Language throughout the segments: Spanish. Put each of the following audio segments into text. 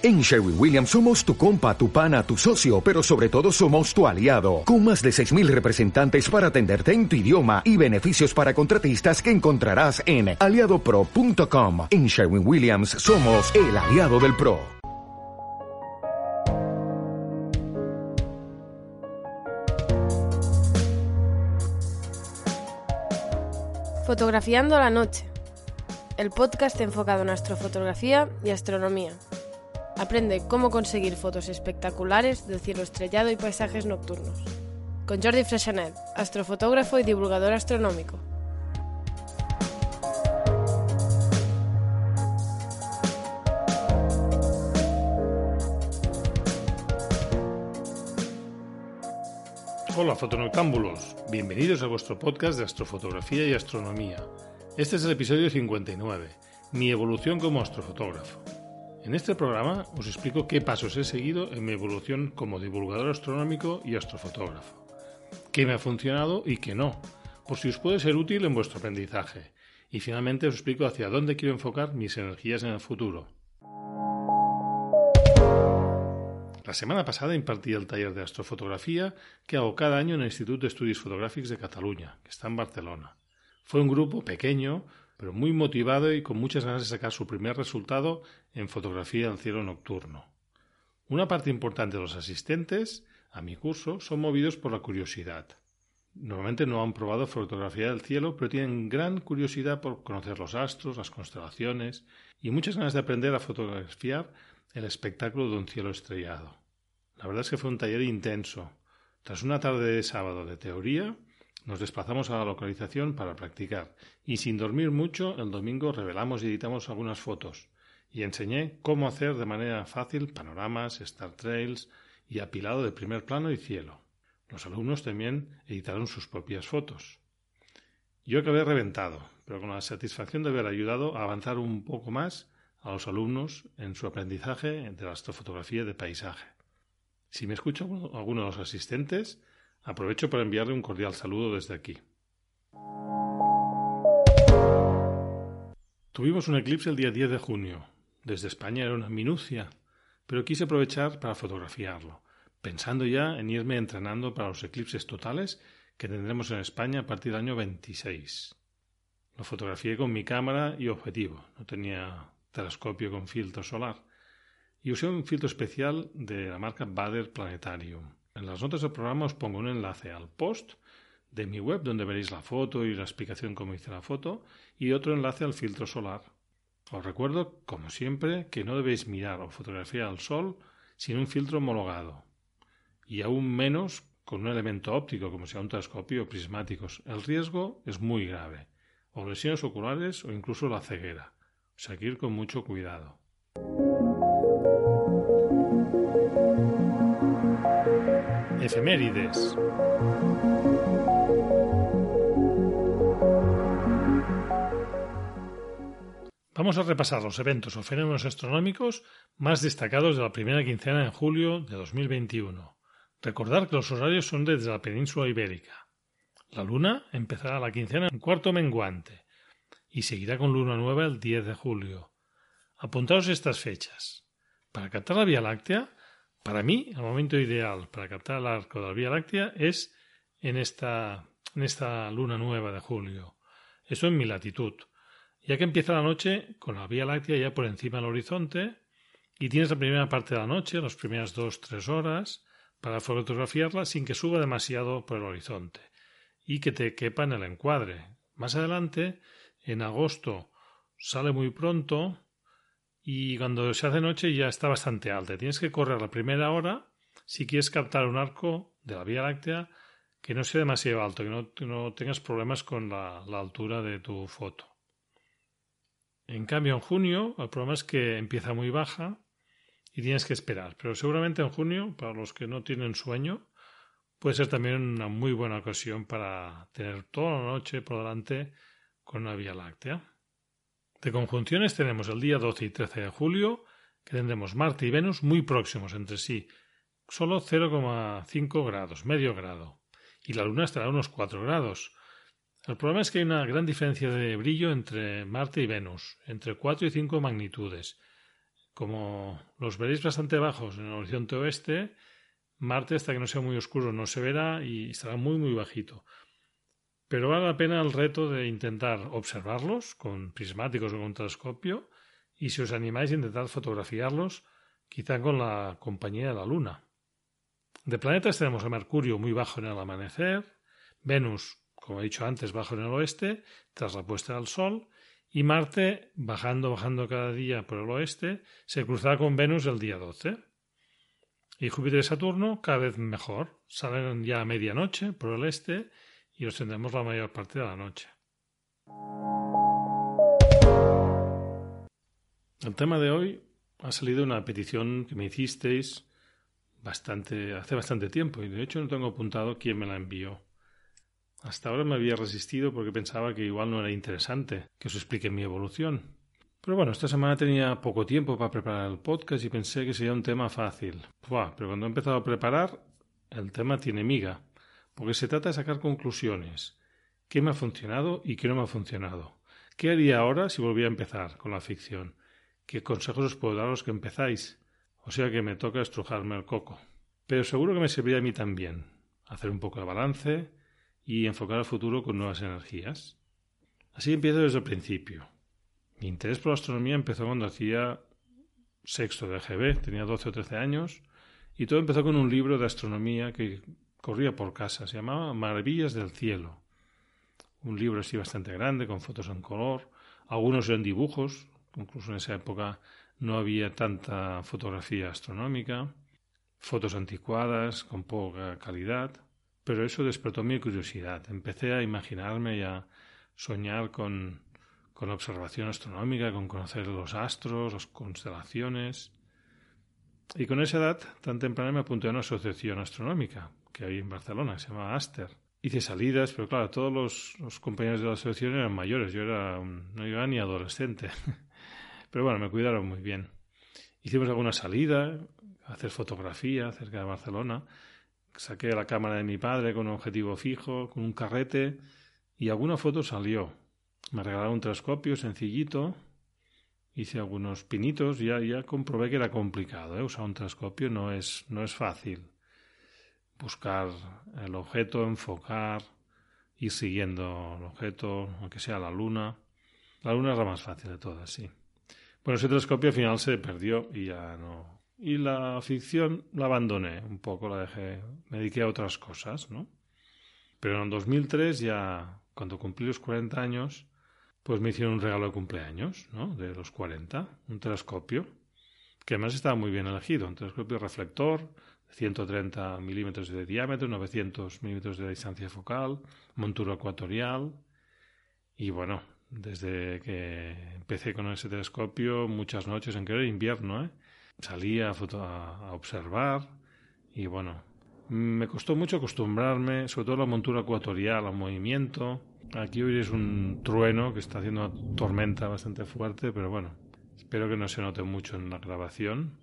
En Sherwin Williams somos tu compa, tu pana, tu socio, pero sobre todo somos tu aliado, con más de 6.000 representantes para atenderte en tu idioma y beneficios para contratistas que encontrarás en aliadopro.com. En Sherwin Williams somos el aliado del PRO. Fotografiando la noche, el podcast enfocado en astrofotografía y astronomía. Aprende cómo conseguir fotos espectaculares del cielo estrellado y paisajes nocturnos. Con Jordi Freixanet, astrofotógrafo y divulgador astronómico. Hola fotonoctámbulos, bienvenidos a vuestro podcast de astrofotografía y astronomía. Este es el episodio 59, mi evolución como astrofotógrafo. En este programa os explico qué pasos he seguido en mi evolución como divulgador astronómico y astrofotógrafo, qué me ha funcionado y qué no, por si os puede ser útil en vuestro aprendizaje. Y finalmente os explico hacia dónde quiero enfocar mis energías en el futuro. La semana pasada impartí el taller de astrofotografía que hago cada año en el Instituto de Estudios Fotográficos de Cataluña, que está en Barcelona. Fue un grupo pequeño, pero muy motivado y con muchas ganas de sacar su primer resultado en fotografía del cielo nocturno. Una parte importante de los asistentes a mi curso son movidos por la curiosidad. Normalmente no han probado fotografía del cielo, pero tienen gran curiosidad por conocer los astros, las constelaciones y muchas ganas de aprender a fotografiar el espectáculo de un cielo estrellado. La verdad es que fue un taller intenso. Tras una tarde de sábado de teoría, nos desplazamos a la localización para practicar y sin dormir mucho el domingo revelamos y editamos algunas fotos y enseñé cómo hacer de manera fácil panoramas, star trails y apilado de primer plano y cielo. Los alumnos también editaron sus propias fotos. Yo acabé reventado, pero con la satisfacción de haber ayudado a avanzar un poco más a los alumnos en su aprendizaje de la astrofotografía de paisaje. Si me escucha alguno de los asistentes, Aprovecho para enviarle un cordial saludo desde aquí. Tuvimos un eclipse el día 10 de junio. Desde España era una minucia, pero quise aprovechar para fotografiarlo, pensando ya en irme entrenando para los eclipses totales que tendremos en España a partir del año 26. Lo fotografié con mi cámara y objetivo, no tenía telescopio con filtro solar, y usé un filtro especial de la marca Bader Planetarium. En las notas del programa os pongo un enlace al post de mi web donde veréis la foto y la explicación cómo hice la foto y otro enlace al filtro solar. Os recuerdo, como siempre, que no debéis mirar o fotografiar al sol sin un filtro homologado y aún menos con un elemento óptico como sea un telescopio o prismáticos. El riesgo es muy grave, o lesiones oculares o incluso la ceguera. O sea que ir con mucho cuidado. Efemérides. Vamos a repasar los eventos o fenómenos astronómicos más destacados de la primera quincena de julio de 2021. Recordar que los horarios son desde la península ibérica. La luna empezará la quincena en cuarto menguante y seguirá con luna nueva el 10 de julio. Apuntaos estas fechas. Para captar la Vía Láctea para mí, el momento ideal para captar el arco de la Vía Láctea es en esta, luna nueva de julio. Eso en mi latitud. Ya que empieza la noche con la Vía Láctea ya por encima del horizonte y tienes la primera parte de la noche, las primeras dos, tres horas, para fotografiarla sin que suba demasiado por el horizonte y que te quepa en el encuadre. Más adelante, en agosto, sale muy pronto y cuando se hace noche ya está bastante alta. Tienes que correr la primera hora si quieres captar un arco de la Vía Láctea que no sea demasiado alto, que no, tengas problemas con la, altura de tu foto. En cambio, en junio el problema es que empieza muy baja y tienes que esperar. Pero seguramente en junio, para los que no tienen sueño, puede ser también una muy buena ocasión para tener toda la noche por delante con una Vía Láctea. De conjunciones tenemos el día 12 y 13 de julio, que tendremos Marte y Venus muy próximos entre sí, solo 0,5 grados, medio grado, y la Luna estará a unos 4 grados. El problema es que hay una gran diferencia de brillo entre Marte y Venus, entre 4 y 5 magnitudes, como los veréis bastante bajos en el horizonte oeste, Marte, hasta que no sea muy oscuro, no se verá y estará muy, muy bajito. Pero vale la pena el reto de intentar observarlos con prismáticos o con telescopio y si os animáis a intentar fotografiarlos, quizá con la compañía de la Luna. De planetas tenemos a Mercurio muy bajo en el amanecer, Venus, como he dicho antes, bajo en el oeste, tras la puesta del Sol, y Marte, bajando, bajando cada día por el oeste, se cruzará con Venus el día 12. Y Júpiter y Saturno cada vez mejor, salen ya a medianoche por el este y los tendremos la mayor parte de la noche. El tema de hoy ha salido una petición que me hicisteis bastante, hace bastante tiempo y de hecho no tengo apuntado quién me la envió. Hasta ahora me había resistido porque pensaba que igual no era interesante que os explique mi evolución. Pero bueno, esta semana tenía poco tiempo para preparar el podcast y pensé que sería un tema fácil. pero cuando he empezado a preparar, el tema tiene miga, porque se trata de sacar conclusiones. ¿Qué me ha funcionado y qué no me ha funcionado? ¿Qué haría ahora si volviera a empezar con la ficción? ¿Qué consejos os puedo dar a los que empezáis? O sea que me toca estrujarme el coco. Pero seguro que me serviría a mí también hacer un poco de balance y enfocar al futuro con nuevas energías. Así empiezo desde el principio. Mi interés por la astronomía empezó cuando hacía sexto de GB, tenía 12 o 13 años, y todo empezó con un libro de astronomía que corría por casa, se llamaba Maravillas del Cielo. Un libro así bastante grande, con fotos en color, algunos eran dibujos, incluso en esa época no había tanta fotografía astronómica, fotos anticuadas con poca calidad, pero eso despertó mi curiosidad. Empecé a imaginarme y a soñar con, con observación astronómica, con conocer los astros, las constelaciones. Y con esa edad tan temprana me apunté a una asociación astronómica que hay en Barcelona, se llama Aster. Hice salidas, pero claro, todos los, los compañeros de la asociación eran mayores, yo era no iba ni adolescente. Pero bueno, me cuidaron muy bien. Hicimos alguna salida, hacer fotografía cerca de Barcelona. Saqué la cámara de mi padre con un objetivo fijo, con un carrete, y alguna foto salió. Me regalaron un telescopio sencillito, hice algunos pinitos, ya, ya comprobé que era complicado. ¿eh? Usar un telescopio no es, no es fácil. Buscar el objeto, enfocar, ir siguiendo el objeto, aunque sea la luna. La luna es la más fácil de todas, sí. Bueno, ese telescopio al final se perdió y ya no. Y la ficción la abandoné un poco, la dejé, me dediqué a otras cosas, ¿no? Pero en 2003 ya, cuando cumplí los 40 años, pues me hicieron un regalo de cumpleaños, ¿no? De los 40, un telescopio, que además estaba muy bien elegido, un telescopio reflector, 130 milímetros de diámetro, 900 milímetros de distancia focal, montura ecuatorial, y bueno, desde que empecé con ese telescopio, muchas noches, en que era invierno, ¿eh? salía a, observar y bueno, me costó mucho acostumbrarme, sobre todo a la montura ecuatorial, al movimiento. Aquí es un trueno que está haciendo una tormenta bastante fuerte, pero bueno, espero que no se note mucho en la grabación.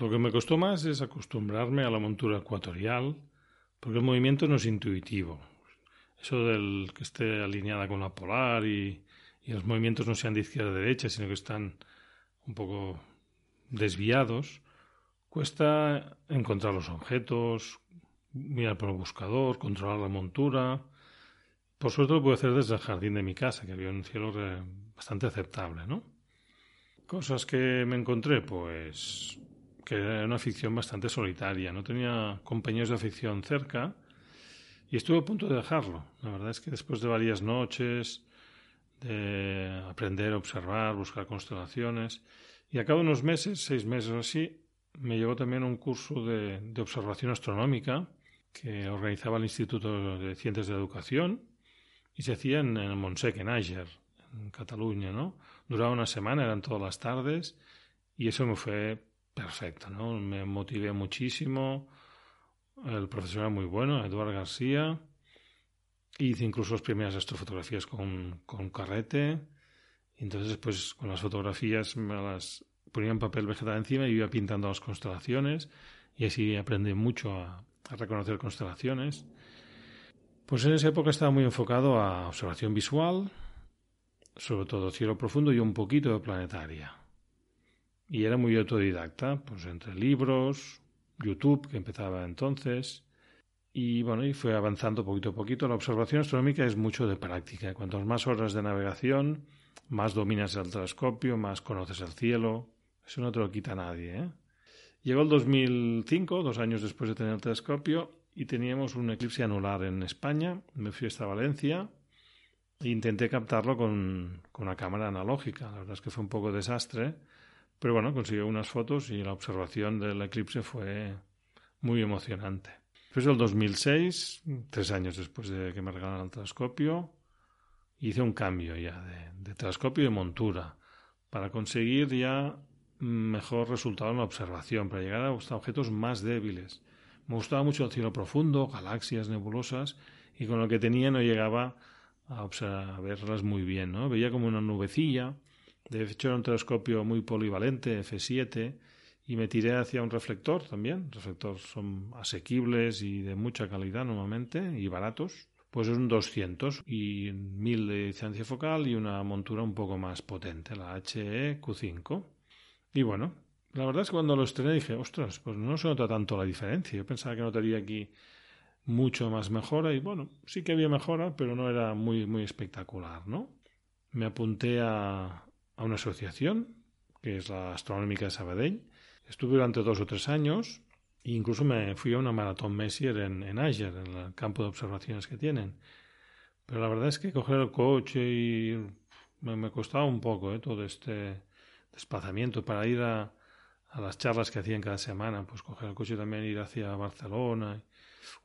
Lo que me costó más es acostumbrarme a la montura ecuatorial, porque el movimiento no es intuitivo. Eso del que esté alineada con la polar y los movimientos no sean de izquierda a derecha, sino que están un poco desviados, cuesta encontrar los objetos, mirar por el buscador, controlar la montura. Por suerte lo puedo hacer desde el jardín de mi casa, que había un cielo bastante aceptable, ¿no? Cosas que me encontré, pues era una ficción bastante solitaria, no tenía compañeros de afición cerca y estuve a punto de dejarlo. La verdad es que después de varias noches, de aprender observar, buscar constelaciones. Y a cabo de unos meses, seis meses así, me llegó también un curso de, observación astronómica que organizaba el Instituto de Ciencias de Educación y se hacía en, el Montsec, en Àger, en Cataluña, ¿no? Duraba una semana, eran todas las tardes y eso me fue perfecto, ¿no? Me motivé muchísimo. El profesor era muy bueno, Eduardo García, Hice incluso las primeras astrofotografías con, con carrete. Entonces, pues con las fotografías me las ponía en papel vegetal encima y iba pintando las constelaciones. Y así aprendí mucho a reconocer constelaciones. Pues en esa época estaba muy enfocado a observación visual, sobre todo cielo profundo y un poquito de planetaria. Y era muy autodidacta, pues entre libros, YouTube, que empezaba entonces, y bueno, y fue avanzando poquito a poquito. La observación astronómica es mucho de práctica. Cuantas más horas de navegación, más dominas el telescopio, más conoces el cielo. Eso no te lo quita nadie. ¿eh? Llegó el 2005, dos años después de tener el telescopio, y teníamos un eclipse anular en España. Me fui hasta Valencia e intenté captarlo con, con una cámara analógica. La verdad es que fue un poco desastre, pero bueno, consiguió unas fotos y la observación del eclipse fue muy emocionante. Después del 2006, tres años después de que me regalaran el telescopio, hice un cambio ya de, de telescopio y de montura para conseguir ya mejor resultado en la observación, para llegar a objetos más débiles. Me gustaba mucho el cielo profundo, galaxias nebulosas, y con lo que tenía no llegaba a, verlas muy bien, ¿no? Veía como una nubecilla. De hecho, era un telescopio muy polivalente, F7, y me tiré hacia un reflector también. Reflectores son asequibles y de mucha calidad normalmente, y baratos. Pues es un 200 y 1000 de distancia focal y una montura un poco más potente, la HE Q5. Y bueno, la verdad es que cuando lo estrené dije, ostras, pues no se nota tanto la diferencia. Yo pensaba que notaría aquí mucho más mejora y bueno, sí que había mejora, pero no era muy, muy espectacular, ¿no? Me apunté a, a una asociación, que es la Astronómica de Sabadell. Estuve durante dos o tres años e incluso me fui a una maratón Messier en, en Azure, en el campo de observaciones que tienen. Pero la verdad es que coger el coche y me, me costaba un poco ¿eh? todo este desplazamiento para ir a, a las charlas que hacían cada semana, pues coger el coche también, ir hacia Barcelona,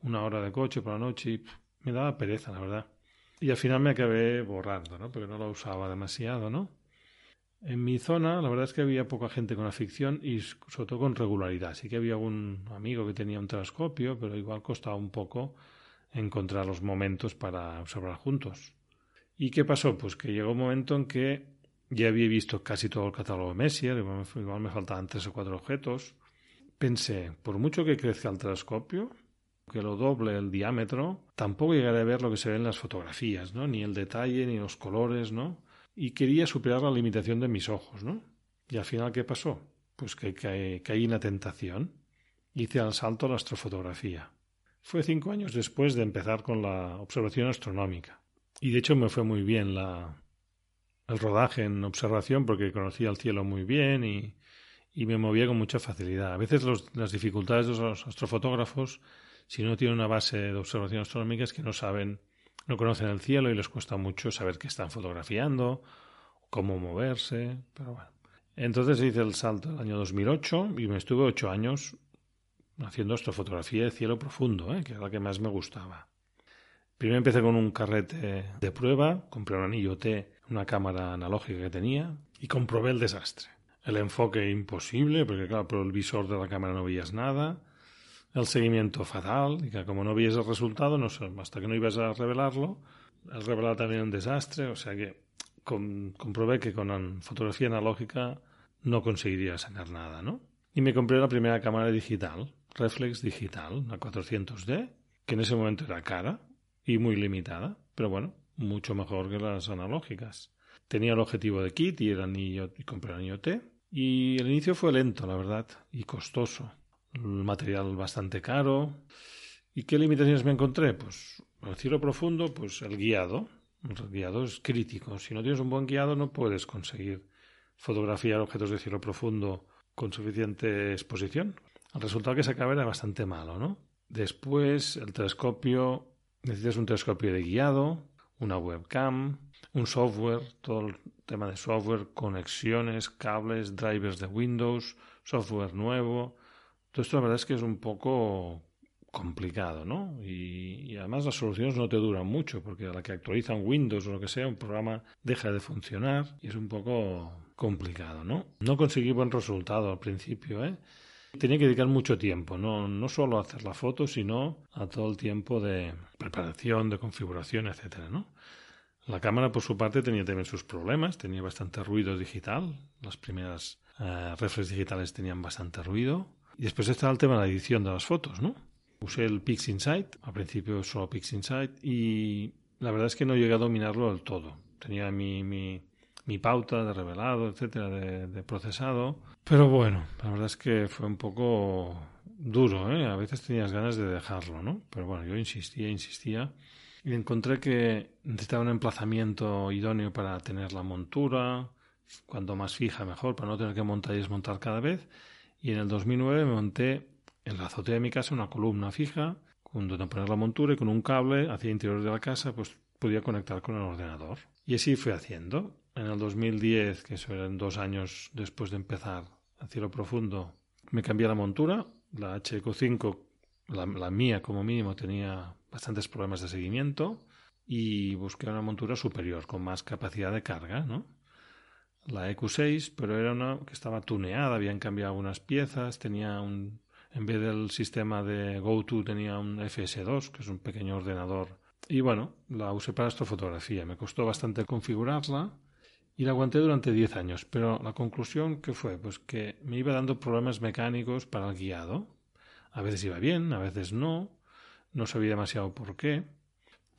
una hora de coche por la noche, y me daba pereza, la verdad. Y al final me acabé borrando, ¿no? Porque no lo usaba demasiado, ¿no? En mi zona, la verdad es que había poca gente con afición y sobre todo con regularidad. Sí que había algún amigo que tenía un telescopio, pero igual costaba un poco encontrar los momentos para observar juntos. ¿Y qué pasó? Pues que llegó un momento en que ya había visto casi todo el catálogo de Messier, igual me faltaban tres o cuatro objetos. Pensé, por mucho que crezca el telescopio, que lo doble el diámetro, tampoco llegaré a ver lo que se ve en las fotografías, ¿no? Ni el detalle, ni los colores, ¿no? Y quería superar la limitación de mis ojos, ¿no? Y al final, ¿qué pasó? Pues que caí en la tentación. Hice al salto la astrofotografía. Fue cinco años después de empezar con la observación astronómica. Y de hecho me fue muy bien la, el rodaje en observación porque conocía el cielo muy bien y, y me movía con mucha facilidad. A veces las dificultades de los astrofotógrafos, si no tienen una base de observación astronómica, es que no saben, no conocen el cielo y les cuesta mucho saber qué están fotografiando, cómo moverse, pero bueno. Entonces hice el salto el año 2008 y me estuve ocho años haciendo astrofotografía de cielo profundo, ¿eh? que era la que más me gustaba. Primero empecé con un carrete de prueba, compré un anillo T una cámara analógica que tenía y comprobé el desastre. El enfoque imposible, porque claro, por el visor de la cámara no veías nada. El seguimiento fatal, y que como no veías el resultado, no sé, hasta que no ibas a revelarlo, el revelar también un desastre, o sea que comprobé que con fotografía analógica no conseguiría sacar nada, ¿no? Y me compré la primera cámara digital, reflex digital, una 400D, que en ese momento era cara y muy limitada, pero bueno, mucho mejor que las analógicas. Tenía el objetivo de kit y, el anillo, y compré el anillo T. Y el inicio fue lento, la verdad, y costoso. Material bastante caro. ¿Y qué limitaciones me encontré? Pues el cielo profundo, pues el guiado. El guiado es crítico. Si no tienes un buen guiado no puedes conseguir fotografiar objetos de cielo profundo con suficiente exposición. El resultado que se acaba era bastante malo, ¿no? Después, el telescopio, necesitas un telescopio de guiado, una webcam, un software, todo el tema de software, conexiones, cables, drivers de Windows, software nuevo. Esto la verdad es que es un poco complicado, ¿no? Y, además las soluciones no te duran mucho, porque a la que actualizan Windows o lo que sea, un programa deja de funcionar y es un poco complicado, ¿no? No conseguí buen resultado al principio, ¿eh? Tenía que dedicar mucho tiempo, no, no solo a hacer la foto, sino a todo el tiempo de preparación, de configuración, etcétera, ¿no? La cámara, por su parte, tenía también sus problemas, tenía bastante ruido digital, las primeras eh, reflex digitales tenían bastante ruido. Y después estaba el tema de la edición de las fotos, ¿no? Usé el PixInsight, al principio solo PixInsight, y la verdad es que no llegué a dominarlo del todo. Tenía mi, mi mi pauta de revelado, etcétera, de, procesado. Pero bueno, la verdad es que fue un poco duro, ¿eh? A veces tenías ganas de dejarlo, ¿no? Pero bueno, yo insistía, insistía. Y encontré que necesitaba un emplazamiento idóneo para tener la montura, cuanto más fija mejor, para no tener que montar y desmontar cada vez. Y en el 2009 me monté en la azotea de mi casa una columna fija, donde poner la montura y con un cable hacia el interior de la casa, pues podía conectar con el ordenador. Y así fui haciendo. En el 2010, que eso eran dos años después de empezar a cielo profundo, me cambié la montura. La HECO 5, la, la mía como mínimo, tenía bastantes problemas de seguimiento y busqué una montura superior, con más capacidad de carga, ¿no? La EQ6, pero era una que estaba tuneada, habían cambiado algunas piezas, tenía un en vez del sistema de GoTo tenía un FS2, que es un pequeño ordenador. Y bueno, la usé para astrofotografía. Me costó bastante configurarla y la aguanté durante 10 años. Pero la conclusión que fue, pues que me iba dando problemas mecánicos para el guiado. A veces iba bien, a veces no. No sabía demasiado por qué.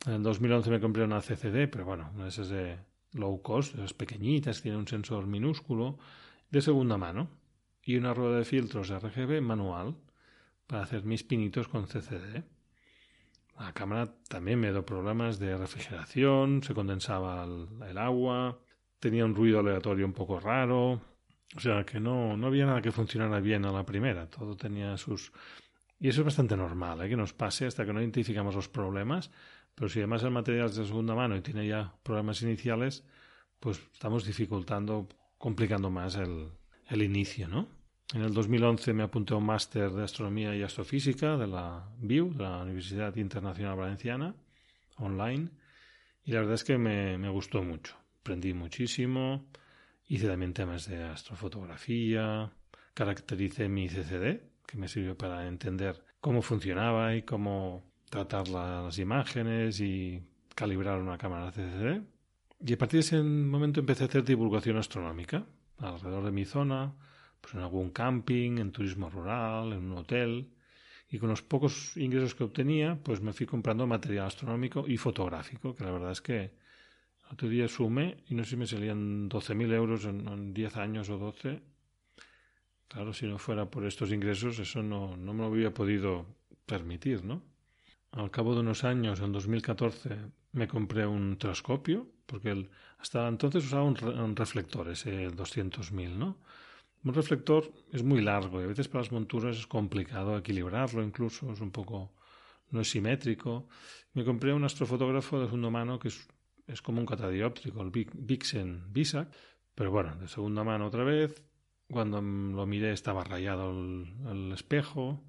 En 2011 me compré una CCD, pero bueno, una esas de low cost, esas pequeñitas, tiene un sensor minúsculo, de segunda mano. Y una rueda de filtros RGB manual para hacer mis pinitos con CCD. La cámara también me dio problemas de refrigeración, se condensaba el, agua, tenía un ruido aleatorio un poco raro. O sea que no, no había nada que funcionara bien a la primera. Todo tenía sus. Y eso es bastante normal, ¿eh? que nos pase hasta que no identificamos los problemas. Pero si además el material es de segunda mano y tiene ya problemas iniciales, pues estamos dificultando, complicando más el, el inicio, ¿no? En el 2011 me apunté a un máster de astronomía y astrofísica de la BIU, de la Universidad Internacional Valenciana, online, y la verdad es que me, me gustó mucho. Aprendí muchísimo, hice también temas de astrofotografía, caractericé mi CCD, que me sirvió para entender cómo funcionaba y cómo tratar las imágenes y calibrar una cámara CCD. Y a partir de ese momento empecé a hacer divulgación astronómica alrededor de mi zona, pues en algún camping, en turismo rural, en un hotel. Y con los pocos ingresos que obtenía, pues me fui comprando material astronómico y fotográfico, que la verdad es que otro día sumé y no sé si me salían 12.000 euros en, en, 10 años o 12. Claro, si no fuera por estos ingresos, eso no, no me lo hubiera podido permitir, ¿no? Al cabo de unos años, en 2014, me compré un telescopio, porque el, hasta entonces usaba un, un reflector, ese 200.000, ¿no? Un reflector es muy largo y a veces para las monturas es complicado equilibrarlo incluso, es un poco no es simétrico. Me compré un astrofotógrafo de segundo mano que es, es como un catadióptrico, el Vixen Bisac, pero bueno, de segunda mano otra vez. Cuando lo miré estaba rayado el, espejo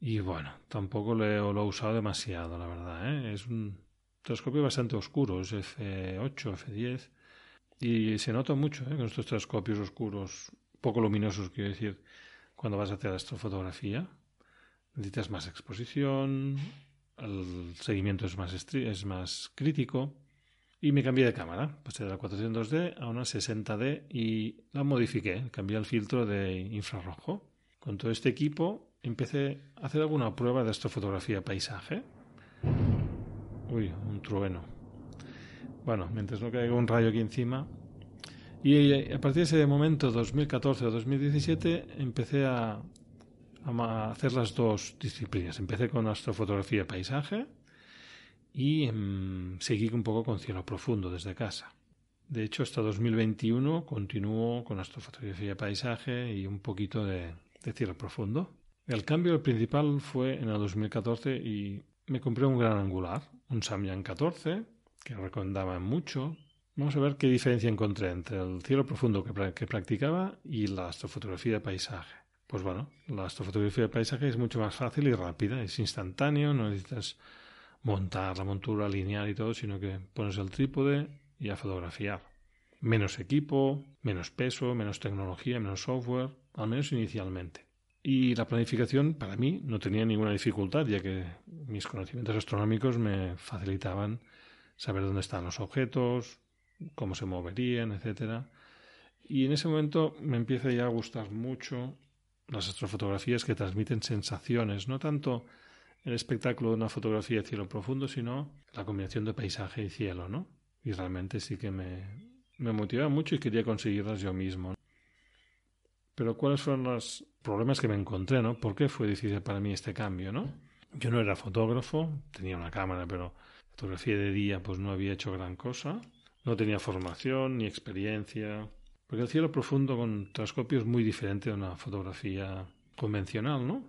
y bueno, tampoco lo he usado demasiado, la verdad. ¿eh? Es un telescopio bastante oscuro, es F8, F10 y se nota mucho ¿eh? con estos telescopios oscuros poco luminosos, quiero decir, cuando vas a hacer astrofotografía. Necesitas más exposición, el seguimiento es más, es más crítico. Y me cambié de cámara, pasé de la 400D a una 60D y la modifiqué, cambié el filtro de infrarrojo. Con todo este equipo empecé a hacer alguna prueba de astrofotografía paisaje. Uy, un trueno. Bueno, mientras no caiga un rayo aquí encima, y a partir de ese momento, 2014 o 2017, empecé a, hacer las dos disciplinas. Empecé con astrofotografía paisaje y em, seguí un poco con cielo profundo desde casa. De hecho, hasta 2021 continúo con astrofotografía paisaje y un poquito de cielo profundo. El cambio principal fue en el 2014 y me compré un gran angular, un Samyang 14, que recomendaba mucho, Vamos a ver qué diferencia encontré entre el cielo profundo que, practicaba y la astrofotografía de paisaje. Pues bueno, la astrofotografía de paisaje es mucho más fácil y rápida, es instantáneo, no necesitas montar la montura lineal y todo, sino que pones el trípode y a fotografiar. Menos equipo, menos peso, menos tecnología, menos software, al menos inicialmente. Y la planificación para mí no tenía ninguna dificultad, ya que mis conocimientos astronómicos me facilitaban saber dónde están los objetos, cómo se moverían, etcétera. Y en ese momento me empieza ya a gustar mucho las astrofotografías que transmiten sensaciones, no tanto el espectáculo de una fotografía de cielo profundo, sino la combinación de paisaje y cielo, ¿no? Y realmente sí que me, me motivaba mucho y quería conseguirlas yo mismo. Pero ¿cuáles fueron los problemas que me encontré, no? ¿Por qué fue difícil para mí este cambio, no? Yo no era fotógrafo, tenía una cámara, pero fotografía de día pues no había hecho gran cosa. No tenía formación ni experiencia. Porque el cielo profundo con telescopio es muy diferente de una fotografía convencional, ¿no?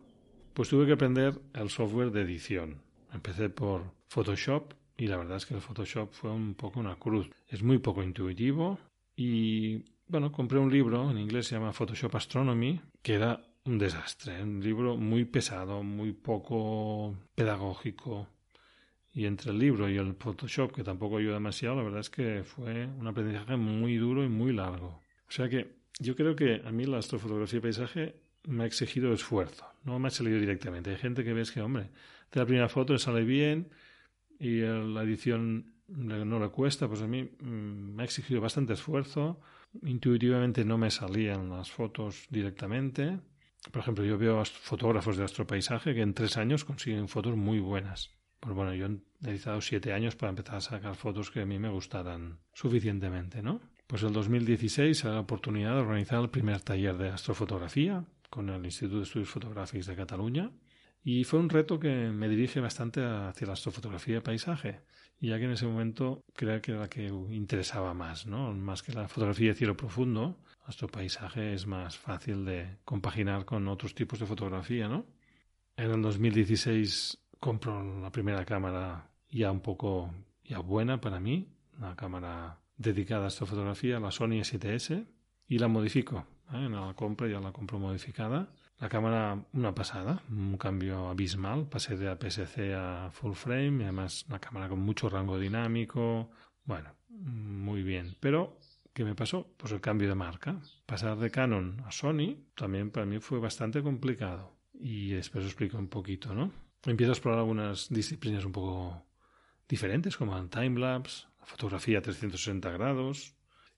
Pues tuve que aprender el software de edición. Empecé por Photoshop y la verdad es que el Photoshop fue un poco una cruz. Es muy poco intuitivo y bueno, compré un libro, en inglés se llama Photoshop Astronomy, que era un desastre, un libro muy pesado, muy poco pedagógico. Y entre el libro y el Photoshop, que tampoco ayuda demasiado, la verdad es que fue un aprendizaje muy duro y muy largo. O sea que yo creo que a mí la astrofotografía y paisaje me ha exigido esfuerzo, no me ha salido directamente. Hay gente que ves que, hombre, de la primera foto le sale bien y la edición no le cuesta, pues a mí mm, me ha exigido bastante esfuerzo. Intuitivamente no me salían las fotos directamente. Por ejemplo, yo veo fotógrafos de astropaisaje que en tres años consiguen fotos muy buenas. Pues bueno, yo he necesitado siete años para empezar a sacar fotos que a mí me gustaran suficientemente, ¿no? Pues el 2016 se la oportunidad de organizar el primer taller de astrofotografía con el Instituto de Estudios Fotográficos de Cataluña y fue un reto que me dirige bastante hacia la astrofotografía de paisaje, ya que en ese momento creía que era la que interesaba más, ¿no? Más que la fotografía de cielo profundo, astropaisaje es más fácil de compaginar con otros tipos de fotografía, ¿no? En el 2016 compro la primera cámara ya un poco ya buena para mí, una cámara dedicada a astrofotografía, la Sony S7S, y la modifico. ¿eh? En la compra ya la compro modificada la cámara, una pasada, un cambio abismal. Pasé de APS-C a full frame y además una cámara con mucho rango dinámico. Bueno, muy bien. Pero, ¿qué me pasó? Pues el cambio de marca. Pasar de Canon a Sony también para mí fue bastante complicado. Y después explico un poquito, ¿no? Empiezo a explorar algunas disciplinas un poco diferentes, como el timelapse, la fotografía a 360 grados,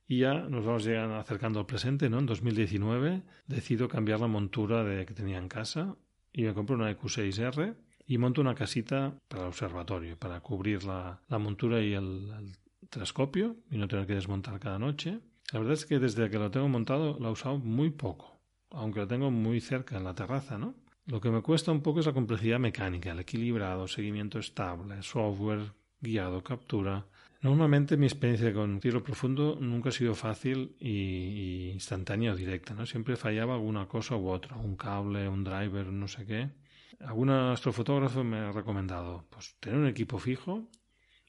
y ya nos vamos llegando, acercando al presente, ¿no? En 2019 decido cambiar la montura de, que tenía en casa y me compro una EQ6R y monto una casita para el observatorio, para cubrir la, montura y el, telescopio y no tener que desmontar cada noche. La verdad es que desde que lo tengo montado lo he usado muy poco, aunque lo tengo muy cerca en la terraza, ¿no? Lo que me cuesta un poco es la complejidad mecánica, el equilibrado, seguimiento estable, software, guiado, captura. Normalmente mi experiencia con cielo profundo nunca ha sido fácil y, instantánea o directa, ¿no? Siempre fallaba alguna cosa u otra, un cable, un driver, no sé qué. Algún astrofotógrafo me ha recomendado pues tener un equipo fijo,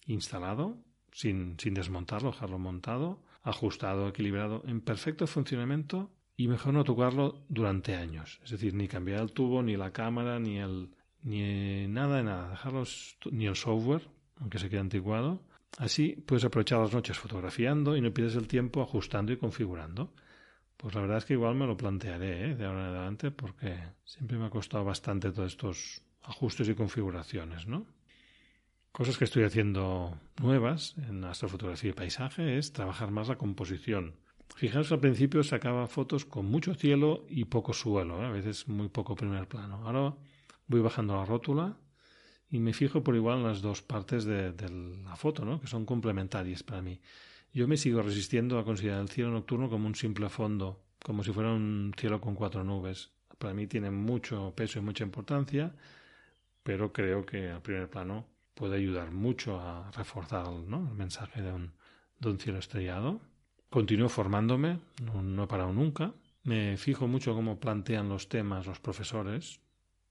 instalado, sin, sin desmontarlo, dejarlo montado, ajustado, equilibrado, en perfecto funcionamiento y mejor no tocarlo durante años. Es decir, ni cambiar el tubo, ni la cámara, ni el ni nada de nada, dejarlo ni el software, aunque se quede anticuado, Así puedes aprovechar las noches fotografiando y no pierdes el tiempo ajustando y configurando. Pues la verdad es que igual me lo plantearé ¿eh? de ahora en adelante porque siempre me ha costado bastante todos estos ajustes y configuraciones, ¿no? Cosas que estoy haciendo nuevas en astrofotografía y paisaje es trabajar más la composición. Fijaros al principio sacaba fotos con mucho cielo y poco suelo, ¿eh? a veces muy poco primer plano. Ahora voy bajando la rótula y me fijo por igual en las dos partes de, la foto, ¿no? que son complementarias para mí. Yo me sigo resistiendo a considerar el cielo nocturno como un simple fondo, como si fuera un cielo con cuatro nubes. Para mí tiene mucho peso y mucha importancia, pero creo que al primer plano puede ayudar mucho a reforzar el mensaje de un, cielo estrellado. Continúo formándome, no, no he parado nunca. Me fijo mucho cómo plantean los temas los profesores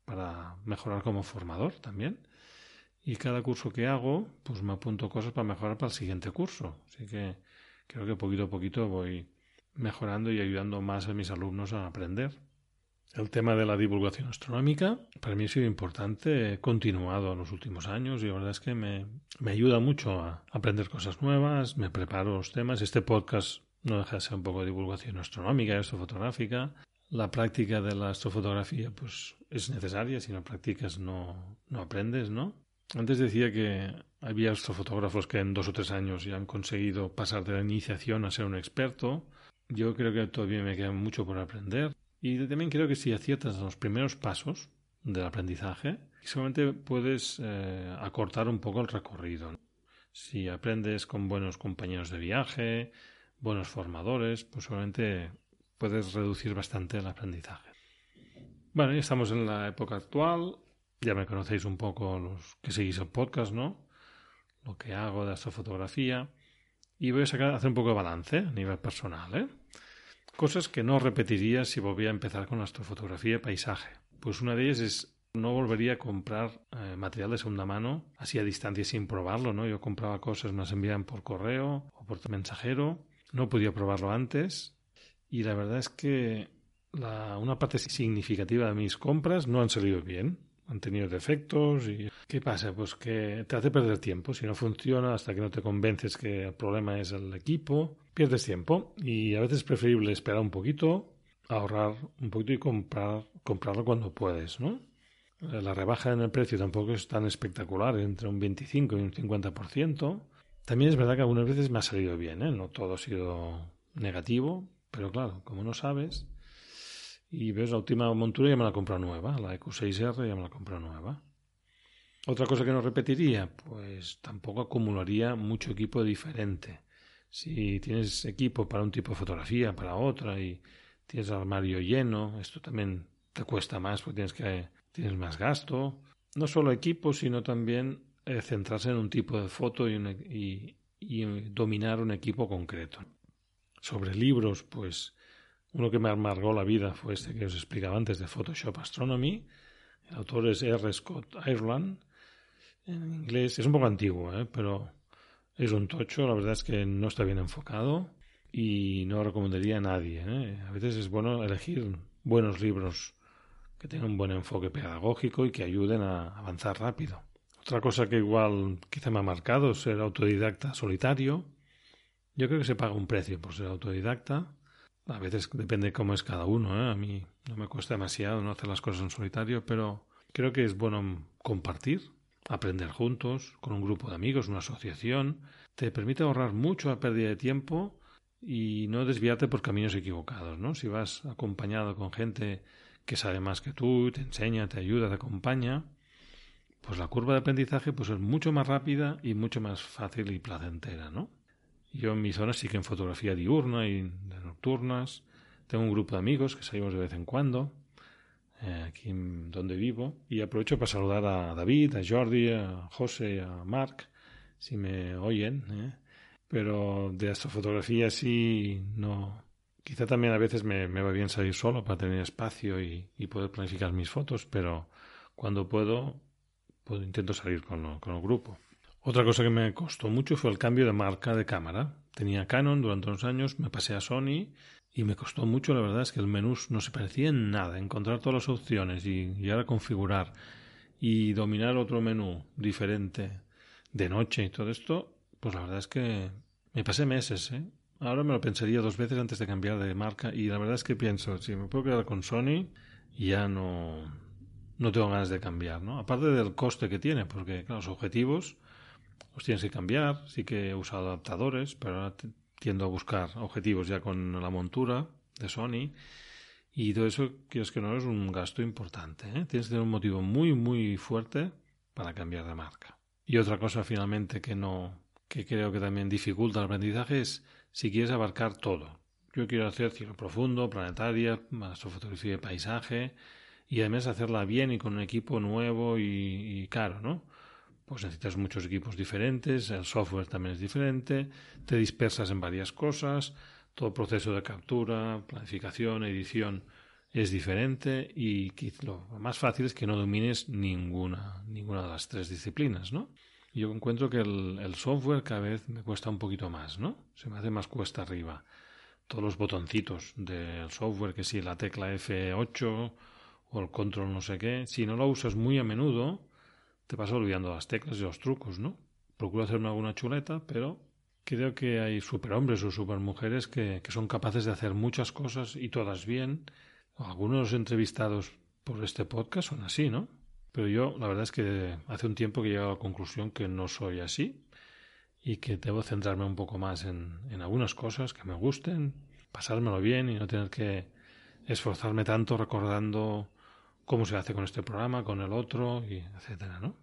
para mejorar como formador también. Y cada curso que hago, pues me apunto cosas para mejorar para el siguiente curso. Así que creo que poquito a poquito voy mejorando y ayudando más a mis alumnos a aprender. El tema de la divulgación astronómica para mí ha sido importante, he continuado en los últimos años y la verdad es que me, me ayuda mucho a aprender cosas nuevas, me preparo los temas. Este podcast no deja de ser un poco de divulgación astronómica y astrofotográfica. La práctica de la astrofotografía pues es necesaria, si no practicas no, no aprendes, ¿no? Antes decía que había astrofotógrafos que en dos o tres años ya han conseguido pasar de la iniciación a ser un experto. Yo creo que todavía me queda mucho por aprender. Y también creo que si aciertas los primeros pasos del aprendizaje, seguramente puedes eh, acortar un poco el recorrido. Si aprendes con buenos compañeros de viaje, buenos formadores, pues seguramente puedes reducir bastante el aprendizaje. Bueno, ya estamos en la época actual, ya me conocéis un poco los que seguís el podcast, ¿no? Lo que hago de astrofotografía. Y voy a hacer un poco de balance a nivel personal, ¿eh? Cosas que no repetiría si volvía a empezar con astrofotografía y paisaje. Pues una de ellas es no volvería a comprar eh, material de segunda mano así a distancia sin probarlo, ¿no? Yo compraba cosas, me las enviaban por correo o por mensajero, no podía probarlo antes y la verdad es que una parte significativa de mis compras no han salido bien. Han tenido defectos y ¿qué pasa? Pues que te hace perder tiempo. Si no funciona hasta que no te convences que el problema es el equipo, pierdes tiempo y a veces es preferible esperar un poquito, ahorrar un poquito y comprar, comprarlo cuando puedes, ¿no? La rebaja en el precio tampoco es tan espectacular, entre un 25 y un 50%. También es verdad que algunas veces me ha salido bien, ¿eh? no todo ha sido negativo, pero claro, como no sabes, y ves la última montura ya me la compro nueva, la EQ6R ya me la compro nueva. Otra cosa que no repetiría, pues tampoco acumularía mucho equipo diferente. Si tienes equipo para un tipo de fotografía, para otra, y tienes armario lleno, esto también te cuesta más porque tienes que tienes más gasto. No solo equipo, sino también eh, centrarse en un tipo de foto y, dominar un equipo concreto. Sobre libros, pues uno que me amargó la vida fue este que os explicaba antes de Photoshop Astronomy. El autor es R. Scott Ireland. En inglés es un poco antiguo, ¿eh? pero es un tocho. La verdad es que no está bien enfocado y no recomendaría a nadie. ¿eh? A veces es bueno elegir buenos libros que tengan un buen enfoque pedagógico y que ayuden a avanzar rápido. Otra cosa que igual quizá me ha marcado es ser autodidacta solitario. Yo creo que se paga un precio por ser autodidacta. A veces depende cómo es cada uno. ¿eh? A mí no me cuesta demasiado no hacer las cosas en solitario, pero creo que es bueno compartir, aprender juntos, con un grupo de amigos, una asociación. Te permite ahorrar mucho a pérdida de tiempo y no desviarte por caminos equivocados. ¿no? Si vas acompañado con gente que sabe más que tú, te enseña, te ayuda, te acompaña, pues la curva de aprendizaje pues es mucho más rápida y mucho más fácil y placentera, ¿no? Yo en mi zona sí que en fotografía diurna y de nocturnas. Tengo un grupo de amigos que salimos de vez en cuando, eh, aquí donde vivo, y aprovecho para saludar a David, a Jordi, a José, a Marc, si me oyen, ¿eh? pero de astrofotografía sí no. Quizá también a veces me, va bien salir solo para tener espacio y, y poder planificar mis fotos, pero cuando puedo intento salir con, el grupo. Otra cosa que me costó mucho fue el cambio de marca de cámara. Tenía Canon durante unos años, me pasé a Sony y me costó mucho, la verdad es que el menú no se parecía en nada. Encontrar todas las opciones y, y ahora configurar y dominar otro menú diferente de noche y todo esto, pues la verdad es que me pasé meses, ¿eh? Ahora me lo pensaría dos veces antes de cambiar de marca y la verdad es que pienso, si me puedo quedar con Sony, ya no, no tengo ganas de cambiar, ¿no? Aparte del coste que tiene, porque claro, los objetivos los tienes que cambiar, sí que he usado adaptadores, pero ahora tiendo a buscar objetivos ya con la montura de Sony y todo eso, es que no, es un gasto importante, ¿eh? Tienes que tener un motivo muy, muy fuerte para cambiar de marca. Y otra cosa finalmente que no, que creo que también dificulta el aprendizaje es si quieres abarcar todo. Yo quiero hacer cielo profundo, planetaria, astrofotografía de paisaje, y además hacerla bien y con un equipo nuevo y, caro, ¿no? Pues necesitas muchos equipos diferentes, el software también es diferente, te dispersas en varias cosas, todo el proceso de captura, planificación, edición es diferente y lo más fácil es que no domines ninguna, ninguna de las tres disciplinas, ¿no? Yo encuentro que el, el, software cada vez me cuesta un poquito más, ¿no? Se me hace más cuesta arriba. Todos los botoncitos del software, que si la tecla F8 o el control no sé qué, si no lo usas muy a menudo, te vas olvidando las teclas y los trucos, ¿no? Procuro hacerme alguna chuleta, pero creo que hay superhombres o supermujeres que, que son capaces de hacer muchas cosas y todas bien. Algunos de los entrevistados por este podcast son así, ¿no? Pero yo, la verdad es que hace un tiempo que he llegado a la conclusión que no soy así y que debo centrarme un poco más en, en algunas cosas que me gusten, pasármelo bien y no tener que esforzarme tanto recordando cómo se hace con este programa, con el otro, y etcétera, ¿no?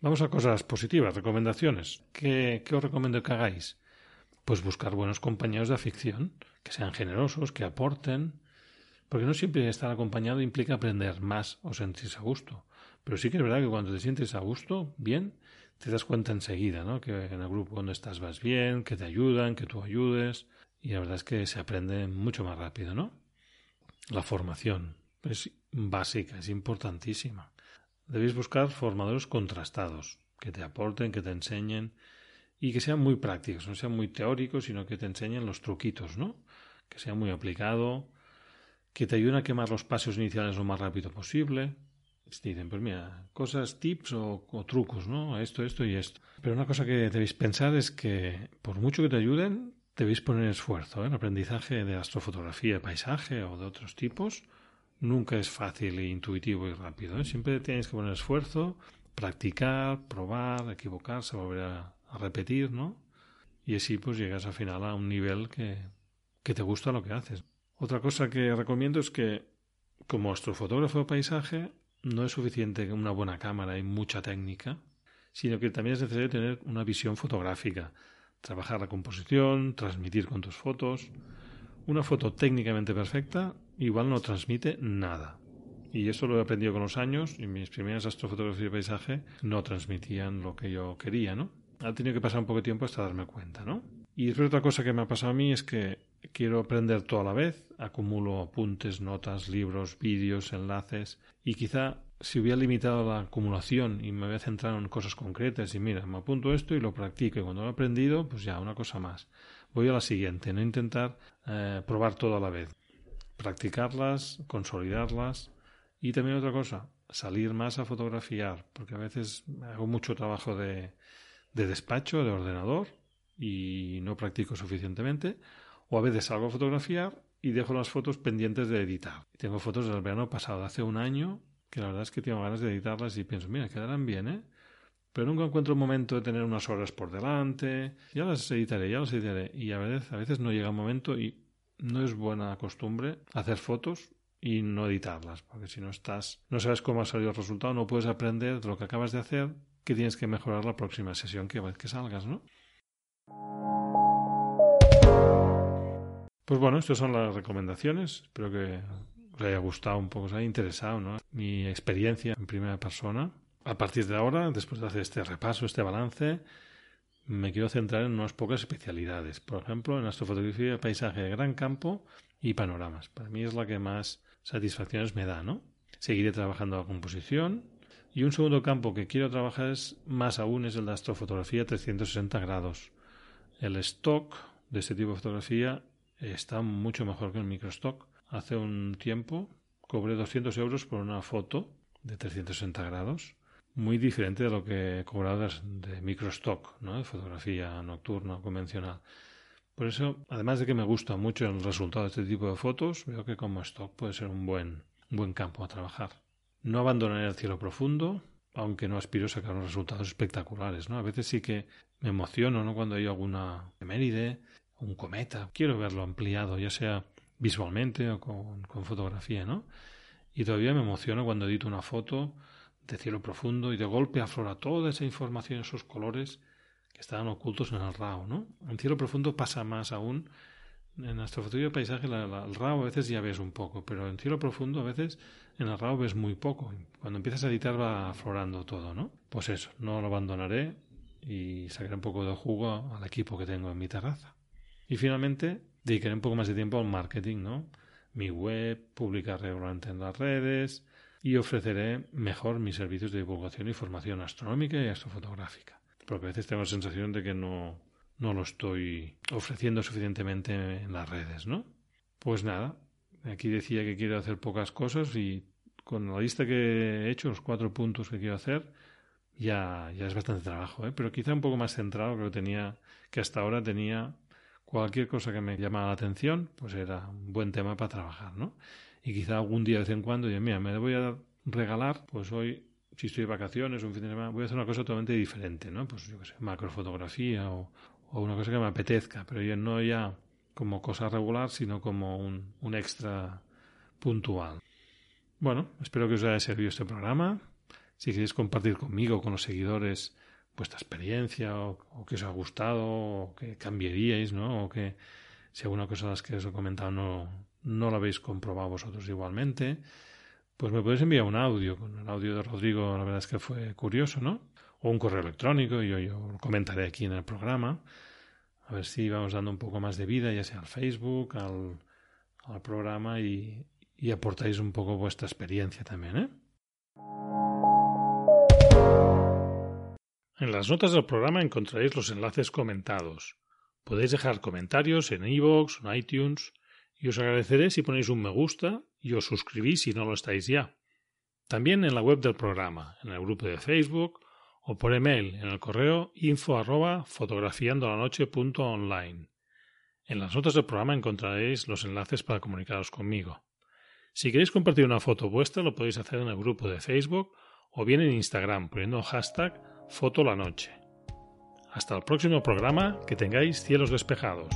Vamos a cosas positivas, recomendaciones. ¿Qué, os recomiendo que hagáis? pues buscar buenos compañeros de afición, que sean generosos, que aporten, porque no siempre estar acompañado implica aprender más o sentirse a gusto. Pero sí que es verdad que cuando te sientes a gusto, bien, te das cuenta enseguida, ¿no? Que en el grupo donde estás vas bien, que te ayudan, que tú ayudes. Y la verdad es que se aprende mucho más rápido, ¿no? La formación es básica, es importantísima. Debéis buscar formadores contrastados, que te aporten, que te enseñen y que sean muy prácticos, no sean muy teóricos, sino que te enseñen los truquitos, ¿no? Que sea muy aplicado, que te ayuden a quemar los pasos iniciales lo más rápido posible. Te dicen, pues mira, cosas, tips o, trucos, ¿no? Esto, esto y esto. Pero una cosa que debéis pensar es que, por mucho que te ayuden, debéis poner esfuerzo. ¿eh? El aprendizaje de astrofotografía, paisaje o de otros tipos nunca es fácil e intuitivo y rápido. ¿eh? Siempre tienes que poner esfuerzo, practicar, probar, equivocarse, volver a, repetir, ¿no? Y así pues llegas al final a un nivel que, que te gusta lo que haces. Otra cosa que recomiendo es que como astrofotógrafo de paisaje no es suficiente una buena cámara y mucha técnica, sino que también es necesario tener una visión fotográfica, trabajar la composición, transmitir con tus fotos. Una foto técnicamente perfecta igual no transmite nada. Y eso lo he aprendido con los años y mis primeras astrofotografías de paisaje no transmitían lo que yo quería, ¿no? Ha tenido que pasar un poco de tiempo hasta darme cuenta, ¿no? Y otra cosa que me ha pasado a mí es que quiero aprender todo a la vez, acumulo apuntes, notas, libros, vídeos, enlaces y quizá si hubiera limitado la acumulación y me había centrado en cosas concretas y mira, me apunto esto y lo practico y cuando lo he aprendido, pues ya, una cosa más. Voy a la siguiente, no intentar eh, probar todo a la vez. Practicarlas, consolidarlas y también otra cosa, salir más a fotografiar, porque a veces hago mucho trabajo de, de despacho, de ordenador y no practico suficientemente, o a veces salgo a fotografiar y dejo las fotos pendientes de editar. Tengo fotos del verano pasado, hace un año, que la verdad es que tengo ganas de editarlas y pienso, mira, quedarán bien, ¿eh? Pero nunca encuentro un momento de tener unas horas por delante. Ya las editaré, ya las editaré. Y a veces, a veces no llega el momento y no es buena costumbre hacer fotos y no editarlas, porque si no estás, no sabes cómo ha salido el resultado, no puedes aprender de lo que acabas de hacer, que tienes que mejorar la próxima sesión que, que salgas, ¿no? Pues bueno, estas son las recomendaciones. Espero que os haya gustado un poco, os haya interesado ¿no? mi experiencia en primera persona. A partir de ahora, después de hacer este repaso, este balance, me quiero centrar en unas pocas especialidades. Por ejemplo, en astrofotografía paisaje de gran campo y panoramas. Para mí es la que más satisfacciones me da, ¿no? Seguiré trabajando la composición. Y un segundo campo que quiero trabajar es más aún es el de astrofotografía 360 grados. El stock de este tipo de fotografía está mucho mejor que el microstock hace un tiempo cobré 200 euros por una foto de 360 grados, muy diferente de lo que cobrado de, microstock, ¿no? de fotografía nocturna convencional. Por eso, además de que me gusta mucho el resultado de este tipo de fotos, veo que como stock puede ser un buen, buen campo a trabajar. No abandonaré el cielo profundo, aunque no aspiro a sacar unos resultados espectaculares. ¿no? A veces sí que me emociono ¿no? cuando hay alguna eméride, un cometa. Quiero verlo ampliado, ya sea visualmente o con, fotografía, ¿no? Y todavía me emociono cuando edito una foto de cielo profundo y de golpe aflora toda esa información, esos colores que estaban ocultos en el RAW, ¿no? En cielo profundo pasa más aún. En astrofotografía paisaje el RAW a veces ya ves un poco, pero en cielo profundo a veces en el RAW ves muy poco. Cuando empiezas a editar va aflorando todo, ¿no? Pues eso, no lo abandonaré y sacaré un poco de jugo al equipo que tengo en mi terraza. Y finalmente, dedicaré un poco más de tiempo al marketing, ¿no? Mi web, publicar regularmente en las redes y ofreceré mejor mis servicios de divulgación y formación astronómica y astrofotográfica. Porque a veces tengo la sensación de que no, no lo estoy ofreciendo suficientemente en las redes, ¿no? Pues nada, aquí decía que quiero hacer pocas cosas y con la lista que he hecho, los cuatro puntos que quiero hacer, ya, ya es bastante trabajo, ¿eh? pero quizá un poco más centrado que lo tenía, que hasta ahora tenía cualquier cosa que me llamara la atención, pues era un buen tema para trabajar, ¿no? Y quizá algún día de vez en cuando, yo, mira, me voy a regalar, pues hoy, si estoy de vacaciones, un fin de semana, voy a hacer una cosa totalmente diferente, ¿no? Pues yo qué sé, macrofotografía o, o una cosa que me apetezca, pero yo no ya como cosa regular, sino como un, un extra puntual. Bueno, espero que os haya servido este programa. Si queréis compartir conmigo, con los seguidores vuestra experiencia o, que os ha gustado o que cambiaríais, ¿no? O que si alguna cosa de las que os he comentado no, no lo habéis comprobado vosotros igualmente, pues me podéis enviar un audio. Con el audio de Rodrigo la verdad es que fue curioso, ¿no? O un correo electrónico y yo, lo comentaré aquí en el programa. A ver si vamos dando un poco más de vida, ya sea al Facebook, al, programa y, aportáis un poco vuestra experiencia también, ¿eh? En las notas del programa encontraréis los enlaces comentados. Podéis dejar comentarios en iVoox en iTunes y os agradeceré si ponéis un me gusta y os suscribís si no lo estáis ya. También en la web del programa, en el grupo de Facebook o por email en el correo info arroba fotografiandolanoche.online. En las notas del programa encontraréis los enlaces para comunicaros conmigo. Si queréis compartir una foto vuestra lo podéis hacer en el grupo de Facebook o bien en Instagram poniendo hashtag fotolanoche. Hasta el próximo programa, que tengáis cielos despejados.